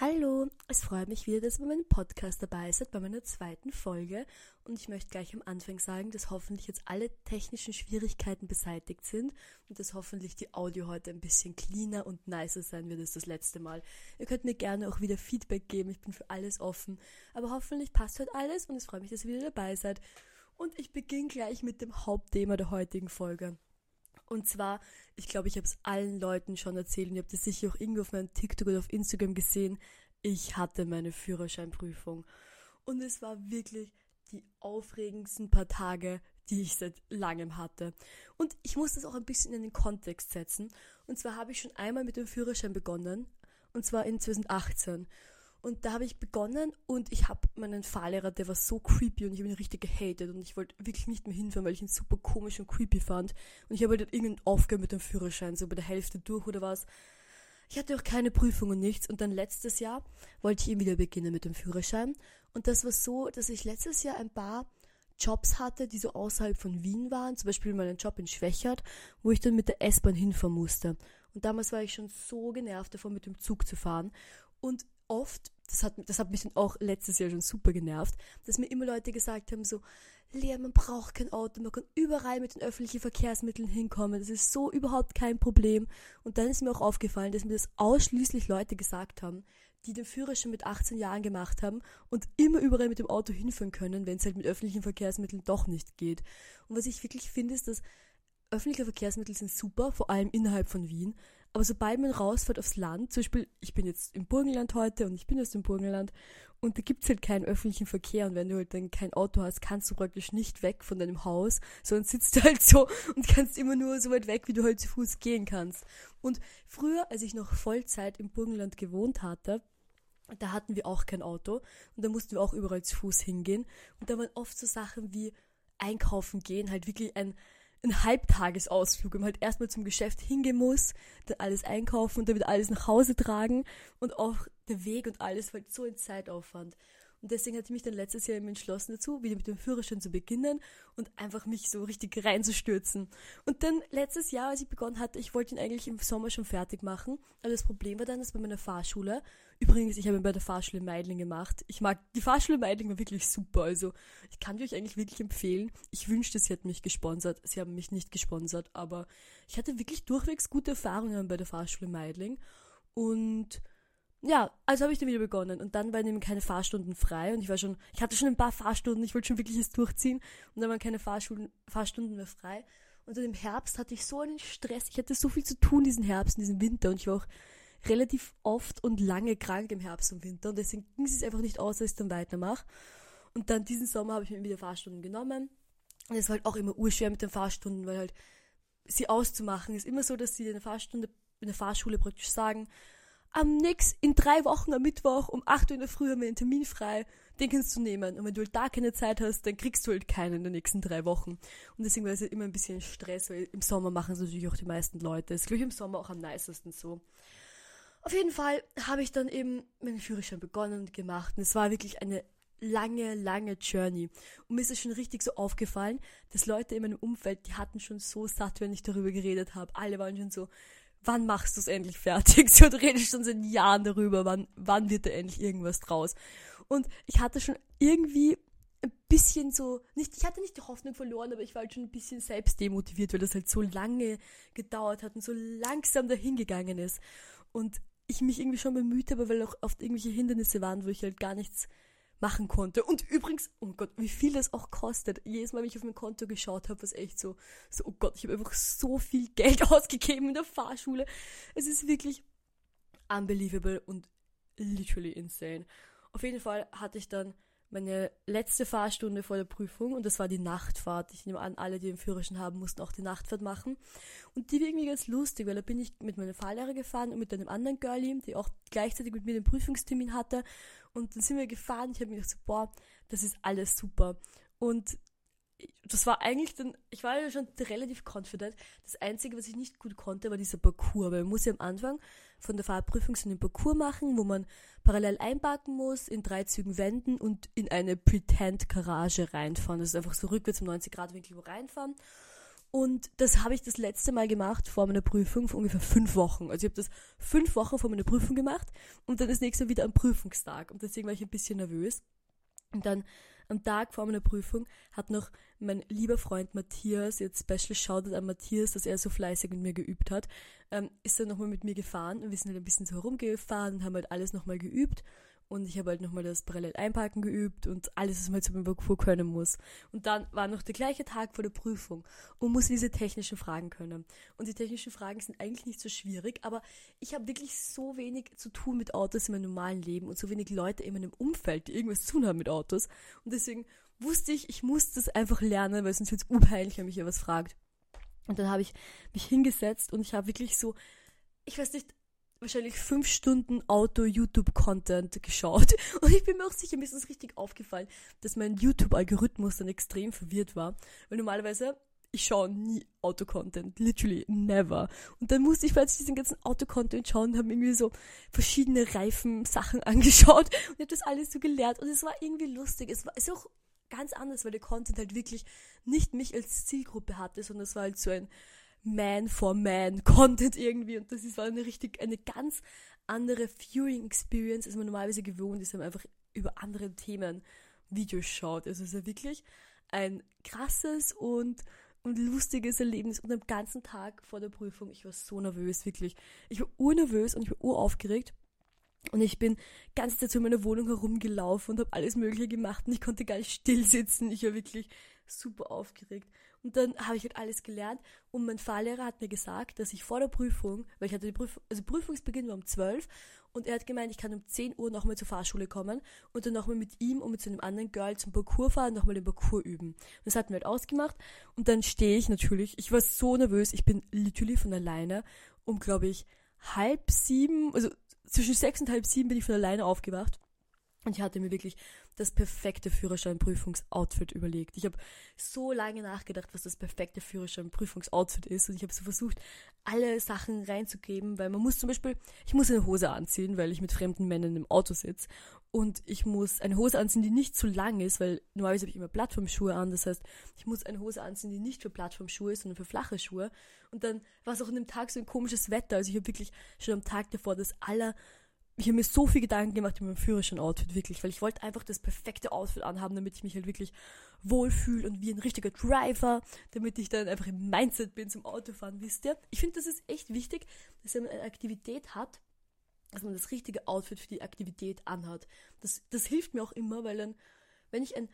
Hallo, es freut mich wieder, dass ihr bei meinem Podcast dabei seid, bei meiner zweiten Folge. Und ich möchte gleich am Anfang sagen, dass hoffentlich jetzt alle technischen Schwierigkeiten beseitigt sind und dass hoffentlich die Audio heute ein bisschen cleaner und nicer sein wird als das letzte Mal. Ihr könnt mir gerne auch wieder Feedback geben, ich bin für alles offen. Aber hoffentlich passt heute alles und es freut mich, dass ihr wieder dabei seid. Und ich beginne gleich mit dem Hauptthema der heutigen Folge. Und zwar, ich glaube, ich habe es allen Leuten schon erzählt und ihr habt es sicher auch irgendwo auf meinem TikTok oder auf Instagram gesehen. Ich hatte meine Führerscheinprüfung. Und es war wirklich die aufregendsten paar Tage, die ich seit langem hatte. Und ich muss das auch ein bisschen in den Kontext setzen. Und zwar habe ich schon einmal mit dem Führerschein begonnen. Und zwar in 2018. Und da habe ich begonnen und ich habe meinen Fahrlehrer, der war so creepy und ich habe ihn richtig gehatet und ich wollte wirklich nicht mehr hinfahren, weil ich ihn super komisch und creepy fand. Und ich habe halt irgendeinen aufgehört mit dem Führerschein, so bei der Hälfte durch oder was. Ich hatte auch keine Prüfung und nichts. Und dann letztes Jahr wollte ich eben wieder beginnen mit dem Führerschein. Und das war so, dass ich letztes Jahr ein paar Jobs hatte, die so außerhalb von Wien waren. Zum Beispiel meinen Job in Schwächert, wo ich dann mit der S-Bahn hinfahren musste. Und damals war ich schon so genervt davon, mit dem Zug zu fahren. Und oft, das hat, das hat mich dann auch letztes Jahr schon super genervt, dass mir immer Leute gesagt haben, so, Lea, man braucht kein Auto, man kann überall mit den öffentlichen Verkehrsmitteln hinkommen, das ist so überhaupt kein Problem. Und dann ist mir auch aufgefallen, dass mir das ausschließlich Leute gesagt haben, die den Führerschein mit 18 Jahren gemacht haben und immer überall mit dem Auto hinfahren können, wenn es halt mit öffentlichen Verkehrsmitteln doch nicht geht. Und was ich wirklich finde, ist, dass öffentliche Verkehrsmittel sind super, vor allem innerhalb von Wien, aber sobald man rausfährt aufs Land, zum Beispiel, ich bin jetzt im Burgenland heute und ich bin aus dem Burgenland und da gibt's halt keinen öffentlichen Verkehr und wenn du halt dann kein Auto hast, kannst du praktisch nicht weg von deinem Haus, sondern sitzt du halt so und kannst immer nur so weit weg, wie du halt zu Fuß gehen kannst. Und früher, als ich noch Vollzeit im Burgenland gewohnt hatte, da hatten wir auch kein Auto und da mussten wir auch überall zu Fuß hingehen und da waren oft so Sachen wie einkaufen gehen, halt wirklich ein ein Halbtagesausflug, wenn man halt erstmal zum Geschäft hingehen muss, dann alles einkaufen und dann wieder alles nach Hause tragen und auch der Weg und alles war halt so ein Zeitaufwand. Und deswegen hatte ich mich dann letztes Jahr eben entschlossen dazu, wieder mit dem Führerschein zu beginnen und einfach mich so richtig reinzustürzen. Und dann letztes Jahr, als ich begonnen hatte, ich wollte ihn eigentlich im Sommer schon fertig machen. Aber das Problem war dann, dass bei meiner Fahrschule, übrigens, ich habe bei der Fahrschule Meidling gemacht. Ich mag, die Fahrschule Meidling war wirklich super. Also, ich kann die euch eigentlich wirklich empfehlen. Ich wünschte, sie hätten mich gesponsert. Sie haben mich nicht gesponsert, aber ich hatte wirklich durchwegs gute Erfahrungen bei der Fahrschule Meidling. Und ja, also habe ich dann wieder begonnen und dann waren eben keine Fahrstunden frei und ich war schon, ich hatte schon ein paar Fahrstunden, ich wollte schon wirklich es durchziehen und dann waren keine Fahrstunden, Fahrstunden mehr frei. Und dann im Herbst hatte ich so einen Stress, ich hatte so viel zu tun diesen Herbst diesen Winter und ich war auch relativ oft und lange krank im Herbst und Winter und deswegen ging es einfach nicht aus, dass ich dann weitermache. Und dann diesen Sommer habe ich mir wieder Fahrstunden genommen und es war halt auch immer urschwer mit den Fahrstunden, weil halt sie auszumachen ist immer so, dass sie in der Fahrstunde, in der Fahrschule praktisch sagen, am nächsten, in drei Wochen am Mittwoch um 8 Uhr in der Früh haben wir einen Termin frei, den kannst du nehmen. Und wenn du halt da keine Zeit hast, dann kriegst du halt keinen in den nächsten drei Wochen. Und deswegen war es halt immer ein bisschen Stress, weil im Sommer machen es natürlich auch die meisten Leute. Das ist, glaube ich, im Sommer auch am nicesten so. Auf jeden Fall habe ich dann eben meinen Führerschein begonnen und gemacht. Und es war wirklich eine lange, lange Journey. Und mir ist es schon richtig so aufgefallen, dass Leute in meinem Umfeld, die hatten schon so satt, wenn ich darüber geredet habe. Alle waren schon so, wann machst du es endlich fertig? So, du redest schon seit Jahren darüber, wann, wann wird da endlich irgendwas draus? Und ich hatte schon irgendwie ein bisschen so, nicht, ich hatte nicht die Hoffnung verloren, aber ich war halt schon ein bisschen selbst demotiviert, weil das halt so lange gedauert hat und so langsam dahingegangen ist. Und ich mich irgendwie schon bemüht habe, weil auch oft irgendwelche Hindernisse waren, wo ich halt gar nichts machen konnte. Und übrigens, oh Gott, wie viel das auch kostet. Jedes Mal, wenn ich auf mein Konto geschaut habe, was echt so, so, oh Gott, ich habe einfach so viel Geld ausgegeben in der Fahrschule. Es ist wirklich unbelievable und literally insane. Auf jeden Fall hatte ich dann meine letzte Fahrstunde vor der Prüfung und das war die Nachtfahrt. Ich nehme an, alle, die den Führerschein haben, mussten auch die Nachtfahrt machen. Und die war irgendwie ganz lustig, weil da bin ich mit meinem Fahrlehrer gefahren und mit einem anderen Girlie, die auch gleichzeitig mit mir den Prüfungstermin hatte. Und dann sind wir gefahren. Ich habe mir gedacht, so, boah, das ist alles super. Und das war eigentlich dann, ich war ja schon relativ confident. Das Einzige, was ich nicht gut konnte, war dieser Parcours. Weil man muss ja am Anfang von der Fahrprüfung so einen Parcours machen, wo man parallel einparken muss, in drei Zügen wenden und in eine Pretend-Garage reinfahren. Das ist einfach so rückwärts im 90-Grad-Winkel reinfahren. Und das habe ich das letzte Mal gemacht vor meiner Prüfung vor ungefähr fünf Wochen. Also ich habe das fünf Wochen vor meiner Prüfung gemacht und dann das nächste Mal wieder am Prüfungstag. Und deswegen war ich ein bisschen nervös. Und dann am Tag vor meiner Prüfung hat noch mein lieber Freund Matthias, jetzt Special Shoutout an Matthias, dass er so fleißig mit mir geübt hat, ähm, ist er nochmal mit mir gefahren und wir sind halt ein bisschen so herumgefahren und haben halt alles nochmal geübt. Und ich habe halt nochmal das parallel einparken geübt und alles, was man beim Parcours können muss. Und dann war noch der gleiche Tag vor der Prüfung und muss diese technischen Fragen können. Und die technischen Fragen sind eigentlich nicht so schwierig, aber ich habe wirklich so wenig zu tun mit Autos in meinem normalen Leben und so wenig Leute in meinem Umfeld, die irgendwas zu tun haben mit Autos. Und deswegen wusste ich, ich muss das einfach lernen, weil sonst wird es urpeinlich, wenn mich jemand fragt. Und dann habe ich mich hingesetzt und ich habe wirklich so, ich weiß nicht, wahrscheinlich fünf Stunden Auto-YouTube-Content geschaut. Und ich bin mir auch sicher, mir ist es richtig aufgefallen, dass mein YouTube-Algorithmus dann extrem verwirrt war. Weil normalerweise, ich schaue nie Auto-Content. Literally never. Und dann musste ich plötzlich diesen ganzen Auto-Content schauen und habe irgendwie so verschiedene Reifen-Sachen angeschaut und habe das alles so gelernt. Und es war irgendwie lustig. Es war es ist auch ganz anders, weil der Content halt wirklich nicht mich als Zielgruppe hatte, sondern es war halt so ein man for Man Content irgendwie und das war eine richtig, eine ganz andere Viewing Experience, als man normalerweise gewohnt ist, wenn man einfach über andere Themen Videos schaut. Also es ist ja wirklich ein krasses und, und lustiges Erlebnis und am ganzen Tag vor der Prüfung, ich war so nervös, wirklich. Ich war urnervös und ich war uraufgeregt. Und ich bin ganz Zeit in meiner Wohnung herumgelaufen und habe alles Mögliche gemacht und ich konnte gar nicht still sitzen. Ich war wirklich super aufgeregt. Und dann habe ich halt alles gelernt. Und mein Fahrlehrer hat mir gesagt, dass ich vor der Prüfung, weil ich hatte die Prüfung, also Prüfungsbeginn war um 12 und er hat gemeint, ich kann um 10 Uhr nochmal zur Fahrschule kommen und dann nochmal mit ihm und mit so einem anderen Girl zum Parcours fahren nochmal den Parcours üben. Und das hatten wir halt ausgemacht. Und dann stehe ich natürlich, ich war so nervös, ich bin literally von alleine um, glaube ich, halb sieben, also zwischen sechs und halb sieben bin ich von alleine aufgewacht und ich hatte mir wirklich das perfekte Führerscheinprüfungsoutfit überlegt. Ich habe so lange nachgedacht, was das perfekte Führerscheinprüfungsoutfit ist. Und ich habe so versucht, alle Sachen reinzugeben, weil man muss zum Beispiel, ich muss eine Hose anziehen, weil ich mit fremden Männern im Auto sitze. Und ich muss eine Hose anziehen, die nicht zu lang ist, weil normalerweise habe ich immer Plattformschuhe an. Das heißt, ich muss eine Hose anziehen, die nicht für Plattformschuhe ist, sondern für flache Schuhe. Und dann war es auch an dem Tag so ein komisches Wetter. Also ich habe wirklich schon am Tag davor das aller ich habe mir so viel Gedanken gemacht über mein Führerschein-Outfit, wirklich, weil ich wollte einfach das perfekte Outfit anhaben, damit ich mich halt wirklich wohlfühle und wie ein richtiger Driver, damit ich dann einfach im Mindset bin zum Autofahren, wisst ihr? Ich finde, das ist echt wichtig, dass wenn man eine Aktivität hat, dass man das richtige Outfit für die Aktivität anhat. Das, das hilft mir auch immer, weil dann, wenn ich ein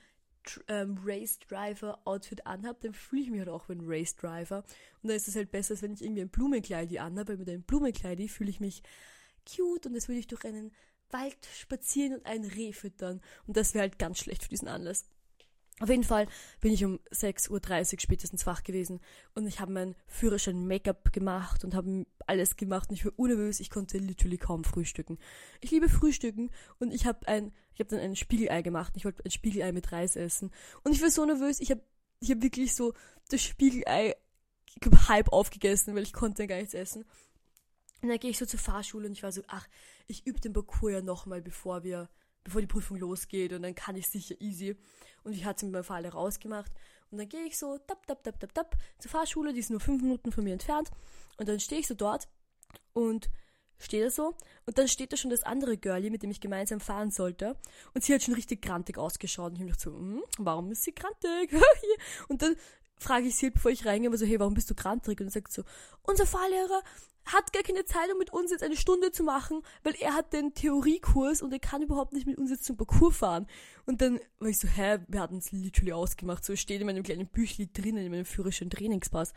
ähm, Race Driver Outfit anhabe, dann fühle ich mich halt auch wie ein Race Driver. Und dann ist es halt besser, als wenn ich irgendwie ein Blumenkleid anhabe, weil mit einem Blumenkleid fühle ich mich cute und das würde ich durch einen Wald spazieren und ein Reh füttern. Und das wäre halt ganz schlecht für diesen Anlass. Auf jeden Fall bin ich um 6.30 Uhr spätestens wach gewesen und ich habe meinen Führerschein Make-up gemacht und habe alles gemacht und ich war unnervös, ich konnte literally kaum frühstücken. Ich liebe Frühstücken und ich habe ein, ich habe dann ein Spiegelei gemacht ich wollte ein Spiegelei mit Reis essen und ich war so nervös, ich habe ich hab wirklich so das Spiegelei halb aufgegessen, weil ich konnte gar nichts essen und dann gehe ich so zur Fahrschule und ich war so, ach, ich übe den Parcours ja nochmal, bevor wir, bevor die Prüfung losgeht und dann kann ich sicher easy. Und ich hatte es mit meinem Fahrlehrer rausgemacht. Und dann gehe ich so, tap, tap, tap, tap, tap, zur Fahrschule, die ist nur fünf Minuten von mir entfernt. Und dann stehe ich so dort und stehe da so. Und dann steht da schon das andere Girlie, mit dem ich gemeinsam fahren sollte. Und sie hat schon richtig grantig ausgeschaut. Und ich habe gedacht so, hm, warum ist sie grantig? und dann frage ich sie, bevor ich reingehe, so, hey, warum bist du grantig? Und sagt so, unser Fahrlehrer hat gar keine Zeit, um mit uns jetzt eine Stunde zu machen, weil er hat den Theoriekurs und er kann überhaupt nicht mit uns jetzt zum Parcours fahren. Und dann war ich so, hä, wir hatten es literally ausgemacht. So steht in meinem kleinen Büchli drinnen, in meinem Führerschein Trainingspass.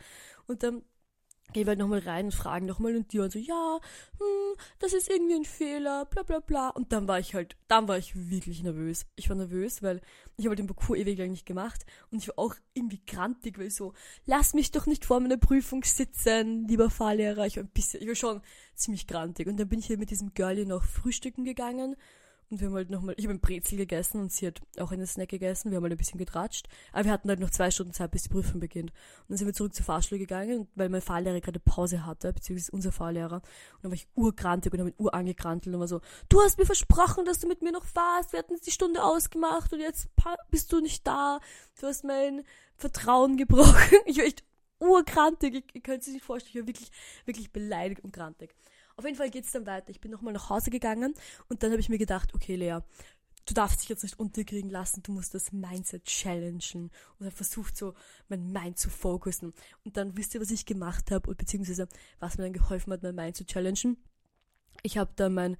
Und dann gehen wir halt nochmal rein und fragen nochmal und die waren so, ja, hm, das ist irgendwie ein Fehler, bla bla bla. Und dann war ich halt, dann war ich wirklich nervös. Ich war nervös, weil ich habe halt den Parcours ewig lang nicht gemacht und ich war auch irgendwie grantig, weil so, lass mich doch nicht vor meiner Prüfung sitzen, lieber Fahrlehrer. Ich war ein bisschen, ich war schon ziemlich grantig. Und dann bin ich hier mit diesem Girlie noch frühstücken gegangen und wir haben halt nochmal, ich habe ein Brezel gegessen und sie hat auch einen Snack gegessen. Wir haben halt ein bisschen getratscht. Aber wir hatten halt noch zwei Stunden Zeit, bis die Prüfung beginnt. Und dann sind wir zurück zur Fahrschule gegangen, weil mein Fahrlehrer gerade Pause hatte, beziehungsweise unser Fahrlehrer. Und dann war ich urgrantig und habe mit Uhr angekrantelt und war so, du hast mir versprochen, dass du mit mir noch fahrst. Wir hatten die Stunde ausgemacht und jetzt bist du nicht da. Du hast mein Vertrauen gebrochen. Ich war echt urkrantig. Ich, ihr könnt es nicht vorstellen, ich war wirklich, wirklich beleidigt und krantig. Auf jeden Fall geht es dann weiter. Ich bin nochmal nach Hause gegangen und dann habe ich mir gedacht, okay, Lea, du darfst dich jetzt nicht unterkriegen lassen, du musst das Mindset challengen. Und dann versucht so mein Mind zu fokussen. Und dann wisst ihr, was ich gemacht habe, beziehungsweise was mir dann geholfen hat, mein Mind zu challengen. Ich habe dann mein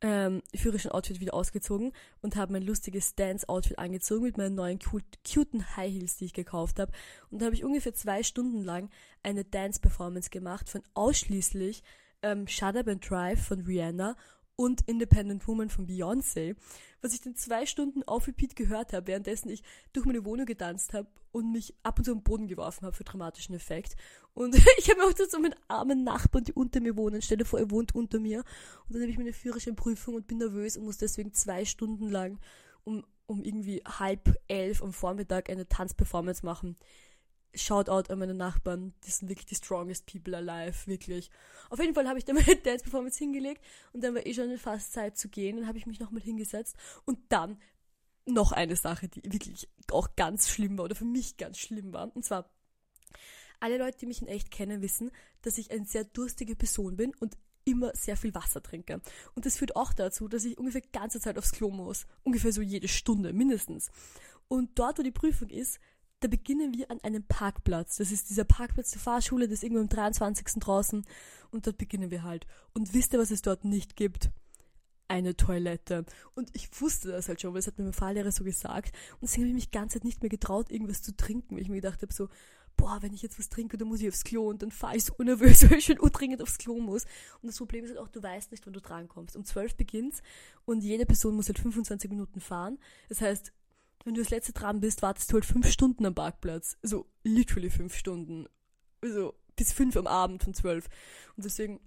ähm, Führerschein-Outfit wieder ausgezogen und habe mein lustiges Dance-Outfit angezogen mit meinen neuen cuten High Heels, die ich gekauft habe. Und da habe ich ungefähr zwei Stunden lang eine Dance-Performance gemacht von ausschließlich ähm, Shut Up and Drive von Rihanna und Independent Woman von Beyoncé, was ich dann zwei Stunden auf Repeat gehört habe, währenddessen ich durch meine Wohnung getanzt habe und mich ab und zu am Boden geworfen habe für dramatischen Effekt. Und ich habe auch so meinen armen Nachbarn, die unter mir wohnen, stelle vor, er wohnt unter mir. Und dann habe ich meine Führerscheinprüfung und bin nervös und muss deswegen zwei Stunden lang um, um irgendwie halb elf am Vormittag eine Tanzperformance machen. Shoutout an meine Nachbarn, die sind wirklich die strongest people alive, wirklich. Auf jeden Fall habe ich dann meine Dance Performance hingelegt und dann war eh schon fast Zeit zu gehen, dann habe ich mich nochmal hingesetzt und dann noch eine Sache, die wirklich auch ganz schlimm war oder für mich ganz schlimm war. Und zwar, alle Leute, die mich in echt kennen, wissen, dass ich eine sehr durstige Person bin und immer sehr viel Wasser trinke. Und das führt auch dazu, dass ich ungefähr ganze Zeit aufs Klo muss. Ungefähr so jede Stunde, mindestens. Und dort, wo die Prüfung ist, da beginnen wir an einem Parkplatz. Das ist dieser Parkplatz der Fahrschule, das ist irgendwo am 23. draußen. Und dort beginnen wir halt. Und wisst ihr, was es dort nicht gibt? Eine Toilette. Und ich wusste das halt schon, weil es hat mir mein Fahrlehrer so gesagt. Und deswegen habe ich mich die ganze Zeit nicht mehr getraut, irgendwas zu trinken, weil ich mir gedacht habe, so, boah, wenn ich jetzt was trinke, dann muss ich aufs Klo und dann fahre ich so nervös, weil ich schon dringend aufs Klo muss. Und das Problem ist halt auch, du weißt nicht, wann du drankommst. Um 12 beginnt's und jede Person muss halt 25 Minuten fahren. Das heißt, wenn du das letzte dran bist, wartest du halt fünf Stunden am Parkplatz. Also literally fünf Stunden. Also bis fünf am Abend von zwölf. Und deswegen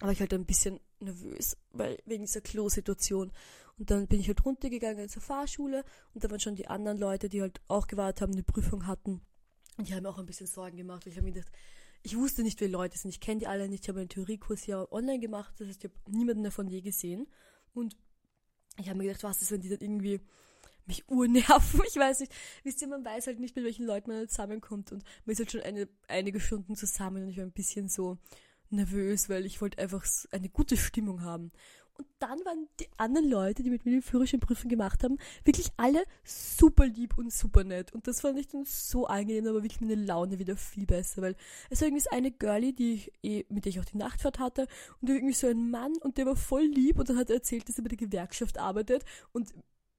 war ich halt ein bisschen nervös, weil wegen dieser Klo-Situation. Und dann bin ich halt runtergegangen zur Fahrschule und da waren schon die anderen Leute, die halt auch gewartet haben, eine Prüfung hatten. Und die haben mir auch ein bisschen Sorgen gemacht. Ich habe mir gedacht, ich wusste nicht, wer Leute sind. Ich kenne die alle nicht. Ich habe einen Theoriekurs ja online gemacht. Das heißt, ich habe niemanden davon je gesehen. Und ich habe mir gedacht, was ist, wenn die dann irgendwie mich urnerven. Ich weiß nicht. Wisst ihr, man weiß halt nicht, mit welchen Leuten man zusammenkommt. Und man ist halt schon eine, einige Stunden zusammen und ich war ein bisschen so nervös, weil ich wollte einfach eine gute Stimmung haben. Und dann waren die anderen Leute, die mit mir die Führerscheinprüfung gemacht haben, wirklich alle super lieb und super nett. Und das fand ich dann so angenehm, aber wirklich meine Laune wieder viel besser, weil es war irgendwie so eine Girlie, die ich eh, mit der ich auch die Nachtfahrt hatte, und irgendwie so ein Mann, und der war voll lieb, und dann hat er erzählt, dass er bei der Gewerkschaft arbeitet, und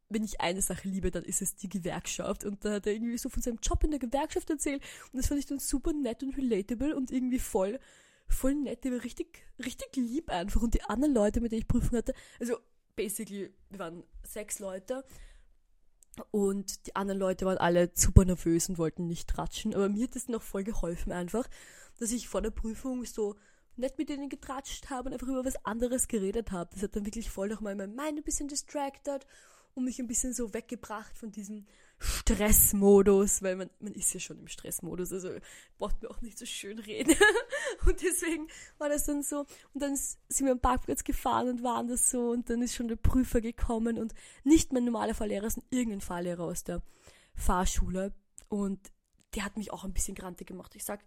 wenn ich eine Sache liebe, dann ist es die Gewerkschaft. Und da hat er irgendwie so von seinem Job in der Gewerkschaft erzählt. Und das fand ich dann super nett und relatable und irgendwie voll, voll nett. Der war richtig, richtig lieb einfach. Und die anderen Leute, mit denen ich Prüfung hatte, also basically, wir waren sechs Leute. Und die anderen Leute waren alle super nervös und wollten nicht tratschen. Aber mir hat das noch voll geholfen einfach, dass ich vor der Prüfung so nett mit denen getratscht habe und einfach über was anderes geredet habe. Das hat dann wirklich voll nochmal mein Mind ein bisschen distracted und mich ein bisschen so weggebracht von diesem Stressmodus, weil man, man ist ja schon im Stressmodus, also braucht mir auch nicht so schön reden. und deswegen war das dann so. Und dann sind wir am Parkplatz gefahren und waren das so und dann ist schon der Prüfer gekommen und nicht mein normaler Fahrlehrer, sondern irgendein Fahrlehrer aus der Fahrschule. Und der hat mich auch ein bisschen grantig gemacht. Ich sag,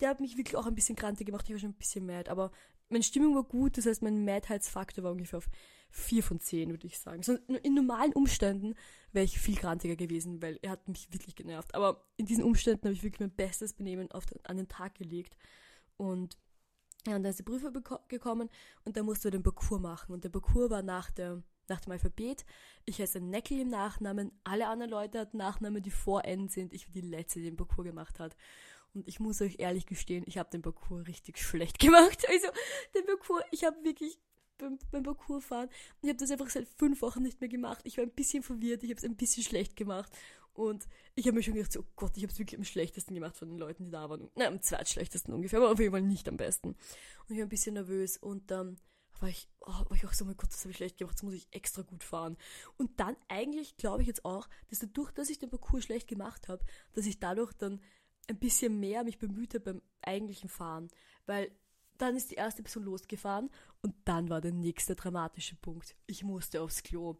der hat mich wirklich auch ein bisschen grantig gemacht. Ich war schon ein bisschen mad, aber meine Stimmung war gut, das heißt, mein Madheitsfaktor war ungefähr auf 4 von 10, würde ich sagen. So, in normalen Umständen wäre ich viel grantiger gewesen, weil er hat mich wirklich genervt. Aber in diesen Umständen habe ich wirklich mein bestes Benehmen den, an den Tag gelegt. Und ja, und dann ist die Prüfer gekommen und da musste er den Parcours machen. Und der Parcours war nach, der, nach dem Alphabet. Ich heiße Neckel im Nachnamen. Alle anderen Leute hatten Nachnamen, die vor N sind. Ich war die Letzte, die den Parcours gemacht hat. Und ich muss euch ehrlich gestehen, ich habe den Parcours richtig schlecht gemacht. Also den Parcours, ich habe wirklich beim, beim Parcours fahren. Ich habe das einfach seit fünf Wochen nicht mehr gemacht. Ich war ein bisschen verwirrt, ich habe es ein bisschen schlecht gemacht. Und ich habe mir schon gedacht, oh Gott, ich habe es wirklich am schlechtesten gemacht von den Leuten, die da waren. Na, am zweitschlechtesten ungefähr, aber auf jeden Fall nicht am besten. Und ich war ein bisschen nervös und dann war ich, oh, war ich auch so, mein Gott, das habe ich schlecht gemacht, das muss ich extra gut fahren. Und dann eigentlich glaube ich jetzt auch, dass dadurch, dass ich den Parcours schlecht gemacht habe, dass ich dadurch dann ein bisschen mehr mich bemüht habe beim eigentlichen Fahren. Weil dann ist die erste Person losgefahren Und dann war der nächste dramatische Punkt. Ich musste aufs Klo.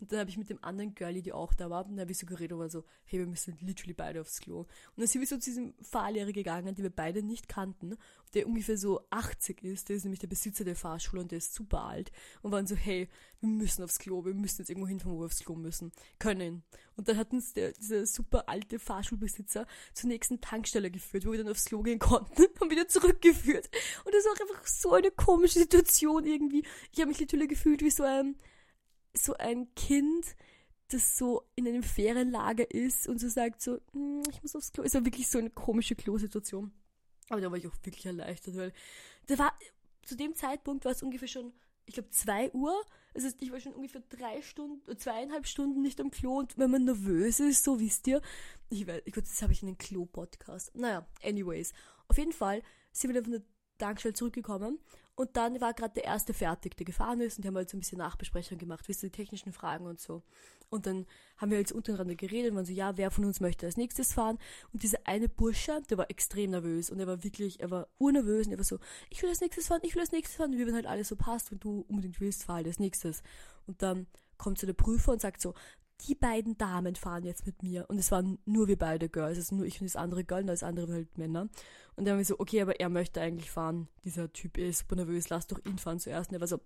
Und dann habe ich mit dem anderen Girlie, die auch da war, dann habe ich so geredet und war so, hey, wir müssen literally beide aufs Klo. Und dann sind wir so zu diesem Fahrlehrer gegangen, den wir beide nicht kannten, der ungefähr so 80 ist, der ist nämlich der Besitzer der Fahrschule und der ist super alt. Und waren so, hey, wir müssen aufs Klo, wir müssen jetzt irgendwo hinfahren, wo wir aufs Klo müssen. Können. Und dann hat uns der, dieser super alte Fahrschulbesitzer zur nächsten Tankstelle geführt, wo wir dann aufs Klo gehen konnten und wieder zurückgeführt. Und das war einfach so eine komische Situation irgendwie. Ich habe mich natürlich gefühlt wie so ein, so ein Kind, das so in einem Ferienlager ist und so sagt so, hm, ich muss aufs Klo. Es war wirklich so eine komische Klo-Situation. Aber da war ich auch wirklich erleichtert, weil da war, zu dem Zeitpunkt war es ungefähr schon, ich glaube, zwei Uhr. Das ich war schon ungefähr drei Stunden, zweieinhalb Stunden nicht am Klo und wenn man nervös ist, so wisst ihr, ich weiß, gut, das habe ich in einem Klo-Podcast. Naja, anyways. Auf jeden Fall sind wir dann von der Tankstelle zurückgekommen und dann war gerade der erste fertig, der gefahren ist und die haben halt so ein bisschen Nachbesprechung gemacht, wisst ihr, die technischen Fragen und so. Und dann haben wir jetzt untereinander geredet und waren so, ja, wer von uns möchte als nächstes fahren? Und dieser eine Bursche, der war extrem nervös und er war wirklich, er war urnervös und er war so, ich will als nächstes fahren, ich will als nächstes fahren. Und wir waren halt alles so passt, wenn du unbedingt willst, fahr halt als nächstes. Und dann kommt so der Prüfer und sagt so, die beiden Damen fahren jetzt mit mir. Und es waren nur wir beide Girls, also nur ich und das andere Girl und das andere halt Männer. Und dann haben wir so, okay, aber er möchte eigentlich fahren. Dieser Typ ist super nervös, lass doch ihn fahren zuerst. Und er war so,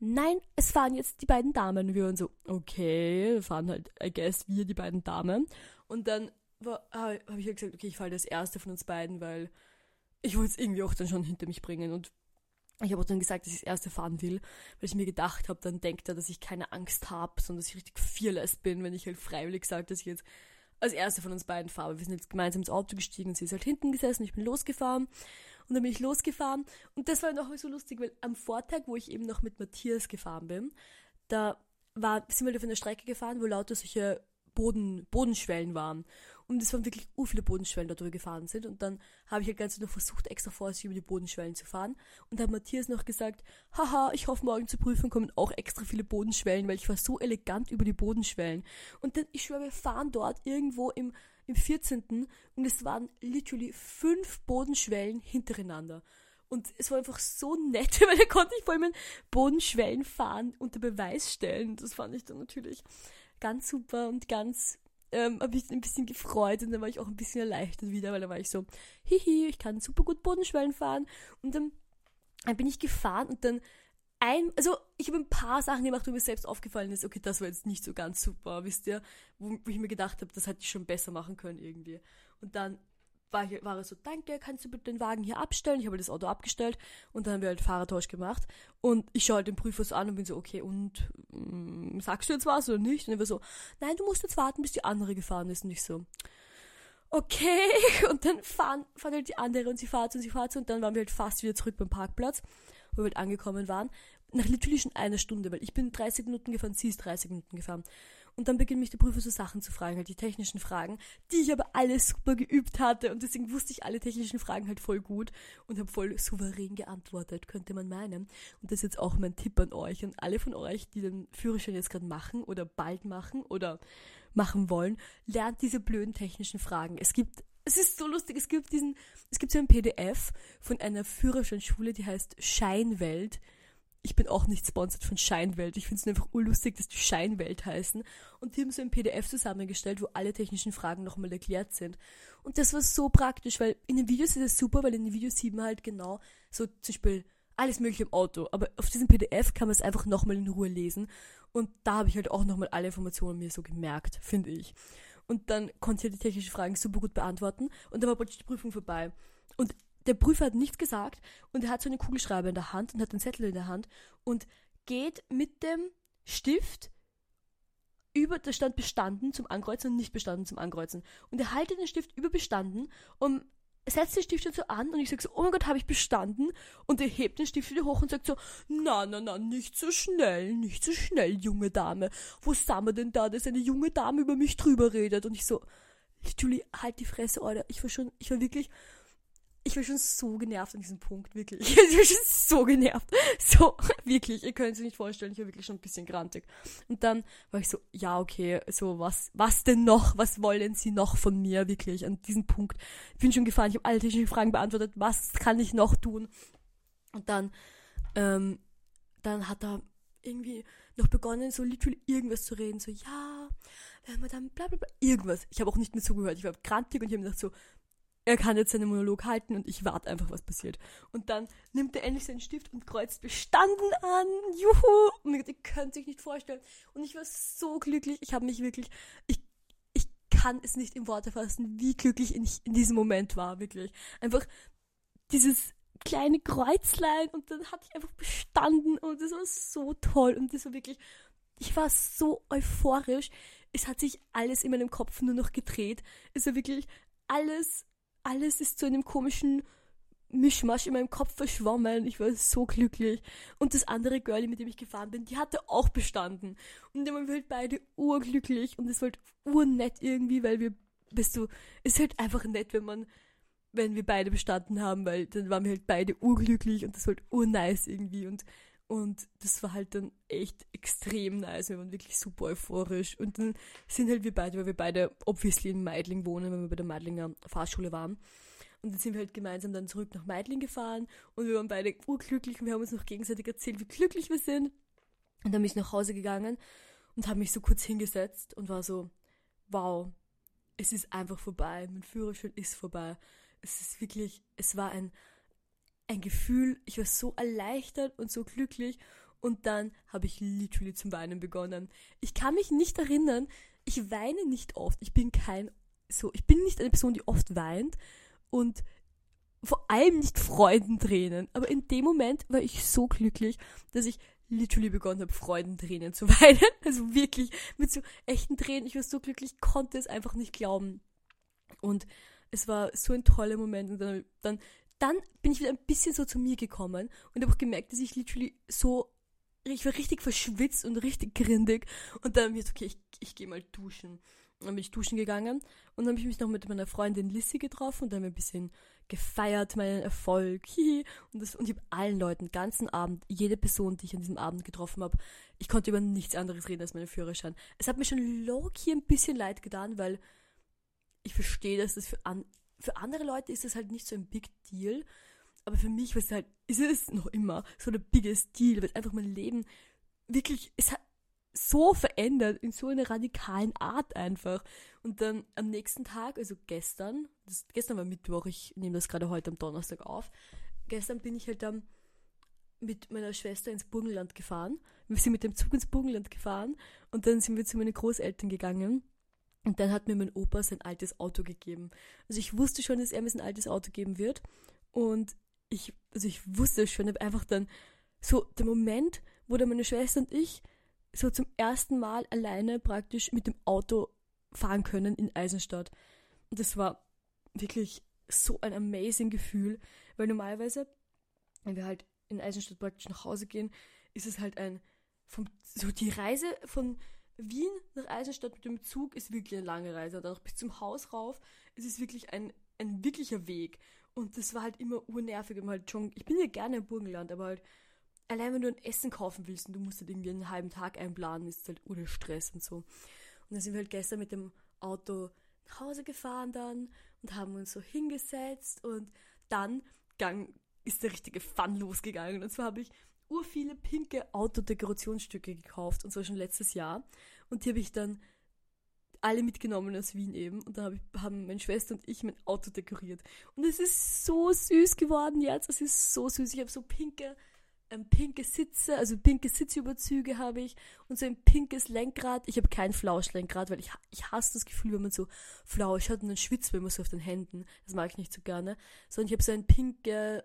nein, es fahren jetzt die beiden Damen. Und wir waren so, okay, fahren halt, I guess, wir die beiden Damen. Und dann habe ich halt gesagt, okay, ich fahre das erste von uns beiden, weil ich wollte es irgendwie auch dann schon hinter mich bringen. Und ich habe auch dann gesagt, dass ich das erste fahren will, weil ich mir gedacht habe, dann denkt er, dass ich keine Angst habe, sondern dass ich richtig fearless bin, wenn ich halt freiwillig sage, dass ich jetzt als erste von uns beiden fahre. Wir sind jetzt gemeinsam ins Auto gestiegen und sie ist halt hinten gesessen, ich bin losgefahren und dann bin ich losgefahren und das war noch so lustig, weil am Vortag, wo ich eben noch mit Matthias gefahren bin, da war, sind wir auf einer Strecke gefahren, wo lauter solche Boden, Bodenschwellen waren. Und es waren wirklich u viele Bodenschwellen, da drüber gefahren sind. Und dann habe ich halt ganz noch versucht, extra vorsichtig über die Bodenschwellen zu fahren. Und da hat Matthias noch gesagt, haha, ich hoffe, morgen zur Prüfung kommen auch extra viele Bodenschwellen, weil ich war so elegant über die Bodenschwellen. Und dann, ich schwöre, wir fahren dort irgendwo im, im 14. und es waren literally fünf Bodenschwellen hintereinander. Und es war einfach so nett, weil da konnte ich vor allem Bodenschwellen fahren unter Beweis stellen. Das fand ich dann natürlich ganz super und ganz ähm, habe ich ein bisschen gefreut und dann war ich auch ein bisschen erleichtert wieder, weil da war ich so, hihi, ich kann super gut Bodenschwellen fahren und dann, dann bin ich gefahren und dann ein, also ich habe ein paar Sachen gemacht, wo mir selbst aufgefallen ist, okay, das war jetzt nicht so ganz super, wisst ihr, wo, wo ich mir gedacht habe, das hätte ich schon besser machen können irgendwie. Und dann war, ich, war er so, danke, kannst du bitte den Wagen hier abstellen? Ich habe das Auto abgestellt und dann haben wir halt Fahrertausch gemacht. Und ich schaue halt den Prüfer so an und bin so, okay, und mh, mm, sagst du jetzt was oder nicht? Und er war so, nein, du musst jetzt warten, bis die andere gefahren ist. Und ich so, okay. Und dann fahren, fahren halt die andere und sie fahrt und sie fahrt und dann waren wir halt fast wieder zurück beim Parkplatz, wo wir halt angekommen waren. Nach literally schon einer Stunde, weil ich bin 30 Minuten gefahren, sie ist 30 Minuten gefahren. Und dann beginnt mich der Prüfer so Sachen zu fragen, halt die technischen Fragen, die ich aber alle super geübt hatte. Und deswegen wusste ich alle technischen Fragen halt voll gut und habe voll souverän geantwortet, könnte man meinen. Und das ist jetzt auch mein Tipp an euch und alle von euch, die den Führerschein jetzt gerade machen oder bald machen oder machen wollen, lernt diese blöden technischen Fragen. Es gibt es ist so lustig, es gibt diesen, es gibt so ein PDF von einer Führerscheinschule, die heißt Scheinwelt ich bin auch nicht sponsored von Scheinwelt. Ich finde es einfach urlustig, dass die Scheinwelt heißen. Und die haben so ein PDF zusammengestellt, wo alle technischen Fragen nochmal erklärt sind. Und das war so praktisch, weil in den Videos ist es super, weil in den Videos sieht man halt genau so zum Beispiel alles mögliche im Auto. Aber auf diesem PDF kann man es einfach nochmal in Ruhe lesen. Und da habe ich halt auch nochmal alle Informationen mir so gemerkt, finde ich. Und dann konnte ich halt die technischen Fragen super gut beantworten. Und dann war plötzlich die Prüfung vorbei. Und der Prüfer hat nichts gesagt und er hat so einen Kugelschreiber in der Hand und hat einen Zettel in der Hand und geht mit dem Stift über, da stand bestanden zum Ankreuzen und nicht bestanden zum Ankreuzen. Und er haltet den Stift über bestanden und setzt den Stift so an und ich sage so, oh mein Gott, habe ich bestanden? Und er hebt den Stift wieder hoch und sagt so, na, na, na, nicht so schnell, nicht so schnell, junge Dame. Wo sind wir denn da, dass eine junge Dame über mich drüber redet? Und ich so, Julie, halt die Fresse, Alter. Ich war schon, ich war wirklich, ich war schon so genervt an diesem Punkt, wirklich. Ich war schon so genervt. So, wirklich. Ihr könnt es nicht vorstellen, ich war wirklich schon ein bisschen grantig. Und dann war ich so, ja, okay, so, was, was denn noch? Was wollen sie noch von mir, wirklich, an diesem Punkt? Ich bin schon gefahren, ich habe alle technischen Fragen beantwortet, was kann ich noch tun? Und dann, ähm, dann hat er irgendwie noch begonnen, so literally irgendwas zu reden. So, ja, wenn wir dann bla bla bla, irgendwas. Ich habe auch nicht mehr zugehört. Ich war krantig und ich habe gedacht so, er kann jetzt seinen Monolog halten und ich warte einfach, was passiert. Und dann nimmt er endlich seinen Stift und kreuzt bestanden an. Juhu! Und ihr könnt sich nicht vorstellen. Und ich war so glücklich. Ich habe mich wirklich, ich, ich kann es nicht in Worte fassen, wie glücklich ich in diesem Moment war, wirklich. Einfach dieses kleine Kreuzlein und dann hatte ich einfach bestanden und das war so toll und das war wirklich, ich war so euphorisch. Es hat sich alles in meinem Kopf nur noch gedreht. Es war wirklich alles, alles ist zu einem komischen Mischmasch in meinem Kopf verschwommen. Ich war so glücklich. Und das andere Girlie, mit dem ich gefahren bin, die hatte auch bestanden. Und dann waren wir halt beide urglücklich und es war halt urnett irgendwie, weil wir, bist du, es ist halt einfach nett, wenn man wenn wir beide bestanden haben, weil dann waren wir halt beide urglücklich und das war halt urnice irgendwie und und das war halt dann echt extrem nice. Wir waren wirklich super euphorisch. Und dann sind halt wir beide, weil wir beide obviously in Meidling wohnen, wenn wir bei der Meidlinger Fahrschule waren. Und dann sind wir halt gemeinsam dann zurück nach Meidling gefahren und wir waren beide urglücklich und wir haben uns noch gegenseitig erzählt, wie glücklich wir sind. Und dann bin ich nach Hause gegangen und habe mich so kurz hingesetzt und war so, wow, es ist einfach vorbei, mein Führerschein ist vorbei es ist wirklich, es war ein, ein Gefühl, ich war so erleichtert und so glücklich und dann habe ich literally zum Weinen begonnen. Ich kann mich nicht erinnern, ich weine nicht oft. Ich bin kein, so, ich bin nicht eine Person, die oft weint und vor allem nicht Freudentränen. Aber in dem Moment war ich so glücklich, dass ich literally begonnen habe, Freudentränen zu weinen. Also wirklich mit so echten Tränen. Ich war so glücklich, konnte es einfach nicht glauben. Und es war so ein toller Moment und dann, dann, dann bin ich wieder ein bisschen so zu mir gekommen und habe auch gemerkt, dass ich literally so, ich war richtig verschwitzt und richtig grindig und dann habe ich okay, ich, ich gehe mal duschen. Und dann bin ich duschen gegangen und dann habe ich mich noch mit meiner Freundin Lissy getroffen und dann haben wir ein bisschen gefeiert, meinen Erfolg. Und, das, und ich habe allen Leuten, ganzen Abend, jede Person, die ich an diesem Abend getroffen habe, ich konnte über nichts anderes reden als meinen Führerschein. Es hat mir schon low-key ein bisschen leid getan, weil ich verstehe, dass das für, an, für andere Leute ist das halt nicht so ein Big Deal. Aber für mich war es halt, ist es noch immer so der biggest Deal, weil einfach mein Leben wirklich, es hat so verändert, in so einer radikalen Art einfach. Und dann am nächsten Tag, also gestern, das, gestern war Mittwoch, ich nehme das gerade heute am Donnerstag auf, gestern bin ich halt dann mit meiner Schwester ins Burgenland gefahren. Wir sind mit dem Zug ins Burgenland gefahren und dann sind wir zu meinen Großeltern gegangen und dann hat mir mein Opa sein altes Auto gegeben. Also ich wusste schon, dass er mir sein altes Auto geben wird. Und ich, also ich wusste schon, aber einfach dann so der Moment, wo dann meine Schwester und ich so zum ersten Mal alleine praktisch mit dem Auto fahren können in Eisenstadt. Und das war wirklich so ein amazing Gefühl, weil normalerweise, wenn wir halt in Eisenstadt praktisch nach Hause gehen, ist es halt ein, vom, so die Reise von Wien nach Eisenstadt mit dem Zug ist wirklich eine lange Reise. Und auch bis zum Haus rauf ist es wirklich ein, ein wirklicher Weg. Und das war halt immer urnervig. Halt schon, ich bin ja gerne im Burgenland, aber halt allein wenn du ein Essen kaufen willst und du musst halt irgendwie einen halben Tag einplanen, ist es halt ohne Stress und so. Und dann sind wir halt gestern mit dem Auto nach Hause gefahren dann und haben uns so hingesetzt und dann gang, ist der richtige Fun losgegangen. Und zwar habe ich ur viele pinke Autodekorationsstücke gekauft und zwar schon letztes Jahr. Und die habe ich dann alle mitgenommen aus Wien eben. Und dann hab ich, haben meine Schwester und ich mein Auto dekoriert. Und es ist so süß geworden jetzt. Es ist so süß. Ich habe so pinke, ähm, pinke Sitze, also pinke Sitzüberzüge habe ich und so ein pinkes Lenkrad. Ich habe kein Flauschlenkrad, weil ich, ich hasse das Gefühl, wenn man so flausch hat und dann schwitzt man immer so auf den Händen. Das mag ich nicht so gerne. Sondern ich habe so ein pinke,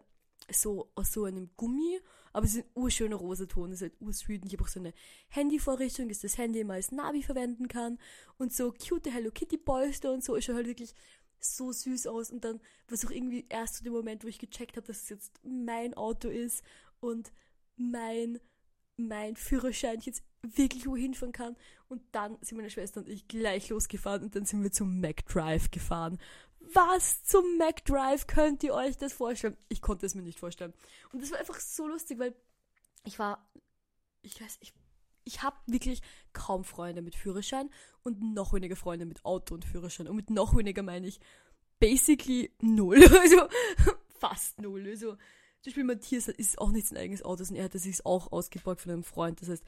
so aus so einem Gummi aber es ist ein urschöner Rosaton, es ist halt ursweet. Und ich habe auch so eine Handyvorrichtung, dass das Handy immer als Navi verwenden kann. Und so cute Hello Kitty Polster und so ist halt wirklich so süß aus. Und dann war es auch irgendwie erst so der Moment, wo ich gecheckt habe, dass es jetzt mein Auto ist und mein, mein Führerschein ich jetzt wirklich wohin fahren kann. Und dann sind meine Schwester und ich gleich losgefahren und dann sind wir zum McDrive gefahren was zum McDrive könnt ihr euch das vorstellen? Ich konnte es mir nicht vorstellen. Und das war einfach so lustig, weil ich war, ich weiß, ich, ich habe wirklich kaum Freunde mit Führerschein und noch weniger Freunde mit Auto und Führerschein. Und mit noch weniger meine ich basically null. Also fast null. Also zum Beispiel Matthias ist auch nicht sein eigenes Auto, sondern er hat sich auch ausgeborgt von einem Freund. Das heißt,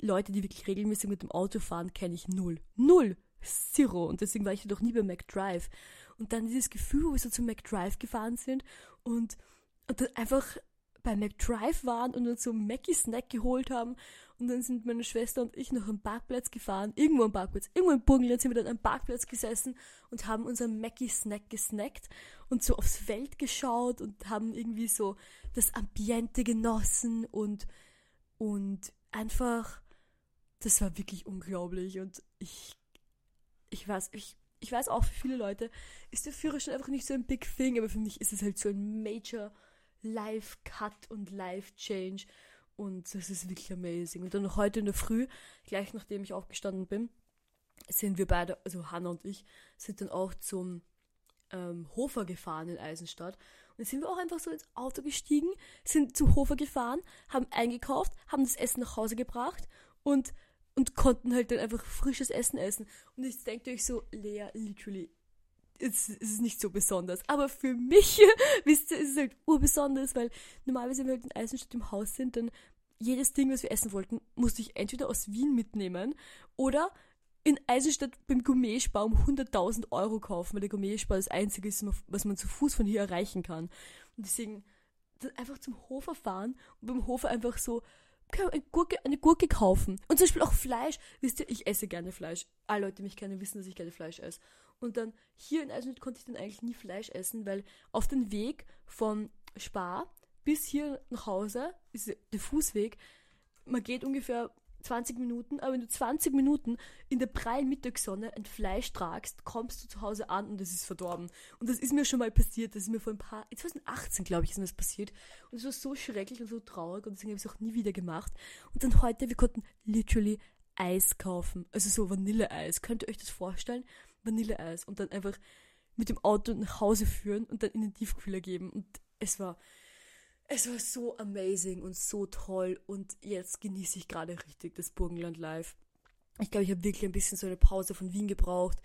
Leute, die wirklich regelmäßig mit dem Auto fahren, kenne ich null. Null! Zero. Und deswegen war ich doch nie bei McDrive. Und dann dieses Gefühl, wo wir so zu McDrive gefahren sind und, und dann einfach bei McDrive waren und uns so Mackie Snack geholt haben. Und dann sind meine Schwester und ich noch am Parkplatz gefahren, irgendwo am Parkplatz, irgendwo im Burgenland sind wir dann am Parkplatz gesessen und haben unseren Mackie Snack gesnackt und so aufs Feld geschaut und haben irgendwie so das Ambiente genossen und, und einfach, das war wirklich unglaublich und ich, ich weiß, ich, ich weiß auch, für viele Leute ist der Führerschein einfach nicht so ein Big Thing, aber für mich ist es halt so ein Major Life-Cut und Life-Change. Und das ist wirklich amazing. Und dann heute in der Früh, gleich nachdem ich aufgestanden bin, sind wir beide, also Hannah und ich, sind dann auch zum ähm, Hofer gefahren in Eisenstadt. Und dann sind wir auch einfach so ins Auto gestiegen, sind zum Hofer gefahren, haben eingekauft, haben das Essen nach Hause gebracht und, und konnten halt dann einfach frisches Essen essen. Und denkt ihr euch so, Lea, literally, es ist nicht so besonders. Aber für mich, wisst ihr, ist es halt urbesonders, weil normalerweise, wenn wir halt in Eisenstadt im Haus sind, dann jedes Ding, was wir essen wollten, musste ich entweder aus Wien mitnehmen oder in Eisenstadt beim Gourmet-Spar um 100.000 Euro kaufen, weil der Gourmet-Spar das einzige ist, was man zu Fuß von hier erreichen kann. Und deswegen einfach zum Hofer fahren und beim Hofer einfach so eine Gurke, eine Gurke kaufen. Und zum Beispiel auch Fleisch. Wisst ihr, ich esse gerne Fleisch. Alle Leute, die mich kennen, wissen, dass ich gerne Fleisch esse. Und dann hier in Eisenstadt konnte ich dann eigentlich nie Fleisch essen, weil auf dem Weg von Spar bis hier nach Hause ist der Fußweg. Man geht ungefähr 20 Minuten, aber wenn du 20 Minuten in der prallen Mittagssonne ein Fleisch tragst, kommst du zu Hause an und es ist verdorben. Und das ist mir schon mal passiert. Das ist mir vor ein paar, 2018 glaube ich, ist mir das passiert. Und es war so schrecklich und so traurig und deswegen habe ich es auch nie wieder gemacht. Und dann heute, wir konnten literally Eis kaufen. Also so Vanilleeis. Könnt ihr euch das vorstellen? Vanilleeis und dann einfach mit dem Auto nach Hause führen und dann in den Tiefkühler geben. Und es war, es war so amazing und so toll. Und jetzt genieße ich gerade richtig das Burgenland Live. Ich glaube, ich habe wirklich ein bisschen so eine Pause von Wien gebraucht.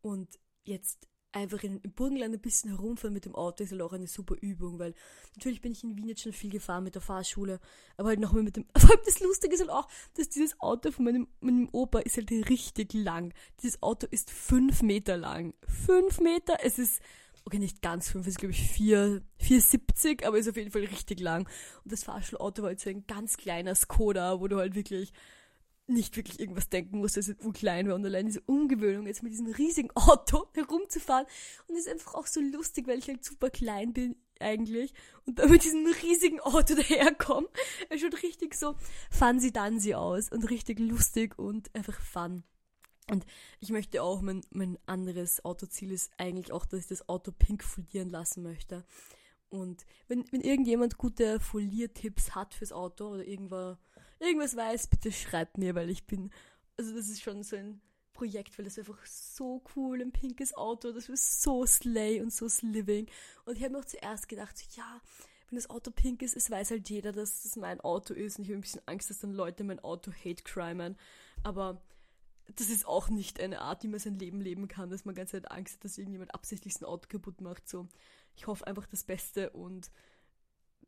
Und jetzt einfach in, im Burgenland ein bisschen herumfahren mit dem Auto ist halt auch eine super Übung, weil natürlich bin ich in Wien jetzt schon viel gefahren mit der Fahrschule, aber halt nochmal mit dem, vor allem das Lustige ist halt auch, dass dieses Auto von meinem, meinem Opa ist halt richtig lang. Dieses Auto ist fünf Meter lang. Fünf Meter? Es ist, okay, nicht ganz fünf, ist glaube ich vier, 4,70, aber ist auf jeden Fall richtig lang. Und das Fahrschulauto war halt so ein ganz kleiner Skoda, wo du halt wirklich nicht wirklich irgendwas denken muss, dass es klein war und allein diese Umgewöhnung jetzt mit diesem riesigen Auto herumzufahren und es ist einfach auch so lustig, weil ich halt super klein bin eigentlich und da mit diesem riesigen Auto daherkomme. Es schaut richtig so fancy dancy aus und richtig lustig und einfach fun. Und ich möchte auch, mein, mein anderes Autoziel ist eigentlich auch, dass ich das Auto pink folieren lassen möchte. Und wenn, wenn irgendjemand gute Foliertipps hat fürs Auto oder irgendwas irgendwas weiß, bitte schreibt mir, weil ich bin, also das ist schon so ein Projekt, weil das einfach so cool, ein pinkes Auto, das ist so slay und so sliving. Und ich habe mir auch zuerst gedacht, so, ja, wenn das Auto pink ist, es weiß halt jeder, dass das mein Auto ist. Und ich habe ein bisschen Angst, dass dann Leute mein Auto hate crimen. Aber das ist auch nicht eine Art, wie man sein Leben leben kann, dass man ganz Zeit Angst hat, dass irgendjemand absichtlich sein Auto kaputt macht. So, ich hoffe einfach das Beste und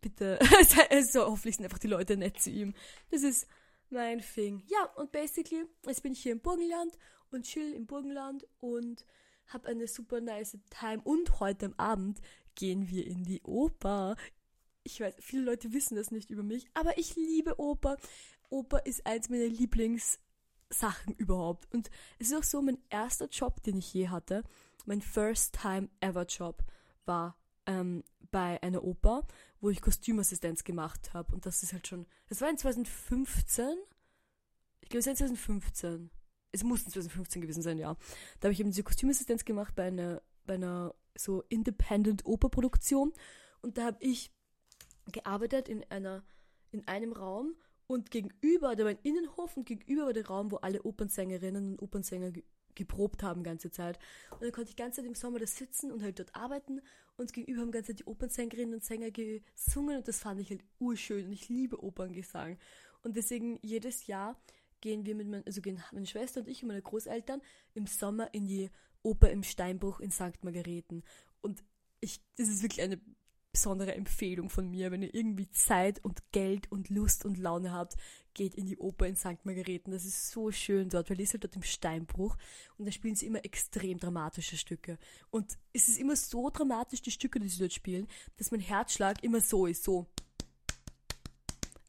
bitte, also hoffentlich sind einfach die Leute nett zu ihm. Das ist mein Thing. Ja, und basically, jetzt bin ich hier im Burgenland und chill im Burgenland und habe eine super nice Time. Und heute am Abend gehen wir in die Oper. Ich weiß, viele Leute wissen das nicht über mich, aber ich liebe Oper. Oper ist eins meiner Lieblingssachen überhaupt. Und es ist auch so, mein erster Job, den ich je hatte, mein first time ever Job, war ähm, bei einer Oper, wo ich Kostümassistenz gemacht habe. Und das ist halt schon. Das war in 2015. Ich glaube, es war in 2015. Es muss in 2015 gewesen sein, ja. Da habe ich eben diese Kostümassistenz gemacht bei einer, bei einer so Independent Operproduktion. Und da habe ich gearbeitet in einer, in einem Raum und gegenüber, da war ein Innenhof und gegenüber war der Raum, wo alle Opernsängerinnen und Opernsänger geprobt haben ganze Zeit. Und dann konnte ich ganze Zeit im Sommer da sitzen und halt dort arbeiten und gegenüber haben ganze Zeit die Opernsängerinnen und Sänger gesungen und das fand ich halt urschön und ich liebe Operngesang. Und deswegen jedes Jahr gehen wir mit meinen, also gehen meine Schwester und ich und meine Großeltern im Sommer in die Oper im Steinbruch in St. Margareten. Und ich, das ist wirklich eine besondere Empfehlung von mir, wenn ihr irgendwie Zeit und Geld und Lust und Laune habt, geht in die Oper in St. Margareten. Das ist so schön dort, weil die ist halt dort im Steinbruch und da spielen sie immer extrem dramatische Stücke. Und es ist immer so dramatisch, die Stücke, die sie dort spielen, dass mein Herzschlag immer so ist, so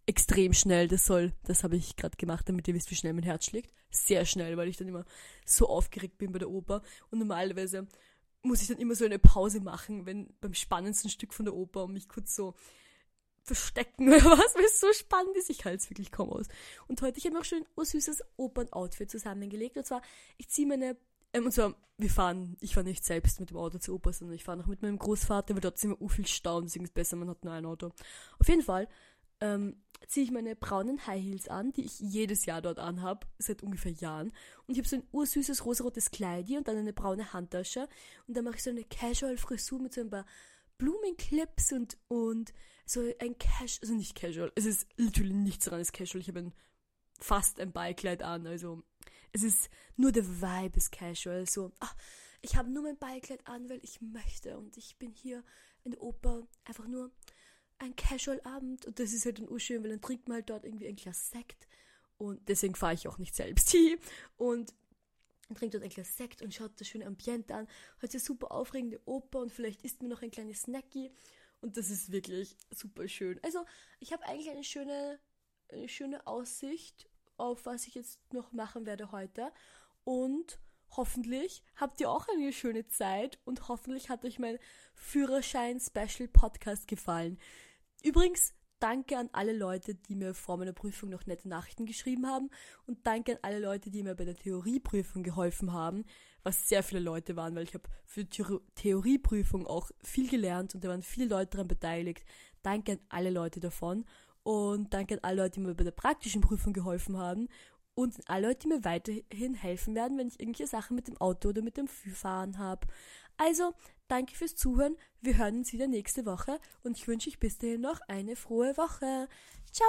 extrem schnell. Das soll, das habe ich gerade gemacht, damit ihr wisst, wie schnell mein Herz schlägt. Sehr schnell, weil ich dann immer so aufgeregt bin bei der Oper. Und normalerweise muss ich dann immer so eine Pause machen, wenn beim spannendsten Stück von der Oper und mich kurz so verstecken oder was, weil es so spannend ist. Ich halte es wirklich kaum aus. Und heute, ich habe mir auch schon ein süßes Opernoutfit zusammengelegt. Und zwar, ich ziehe meine, ähm, und zwar, wir fahren, ich fahre nicht selbst mit dem Auto zur Oper, sondern ich fahre noch mit meinem Großvater, weil dort sind wir viel Stau, deswegen ist es besser, man hat nur ein Auto. Auf jeden Fall, ähm, ziehe ich meine braunen High Heels an, die ich jedes Jahr dort anhab, seit ungefähr Jahren. Und ich habe so ein ursüßes rosarotes Kleid und dann eine braune Handtasche. Und dann mache ich so eine Casual-Frisur mit so ein paar Blumenclips und, und so ein Casual, also nicht Casual, es ist natürlich nichts daran ist Casual. Ich habe ein, fast ein Beikleid an, also es ist nur der Vibe ist Casual. So, ach, ich habe nur mein Beikleid an, weil ich möchte und ich bin hier in der Oper einfach nur ein Casual-Abend und das ist halt dann urschön, weil dann trinkt man halt dort irgendwie ein Glas Sekt und deswegen fahre ich auch nicht selbst und trinkt dort ein Glas Sekt und schaut das schöne Ambiente an, hat eine super aufregende Oper und vielleicht isst man noch ein kleines Snacky und das ist wirklich super schön. Also ich habe eigentlich eine schöne, eine schöne Aussicht auf was ich jetzt noch machen werde heute und Hoffentlich habt ihr auch eine schöne Zeit und hoffentlich hat euch mein Führerschein-Special-Podcast gefallen. Übrigens, danke an alle Leute, die mir vor meiner Prüfung noch nette Nachrichten geschrieben haben und danke an alle Leute, die mir bei der Theorieprüfung geholfen haben, was sehr viele Leute waren, weil ich habe für die Theorieprüfung auch viel gelernt und da waren viele Leute daran beteiligt. Danke an alle Leute davon und danke an alle Leute, die mir bei der praktischen Prüfung geholfen haben und an alle Leute, die mir weiterhin helfen werden, wenn ich irgendwelche Sachen mit dem Auto oder mit dem Fahren habe. Also, danke fürs Zuhören. Wir hören uns wieder nächste Woche und ich wünsche euch bis dahin noch eine frohe Woche. Ciao!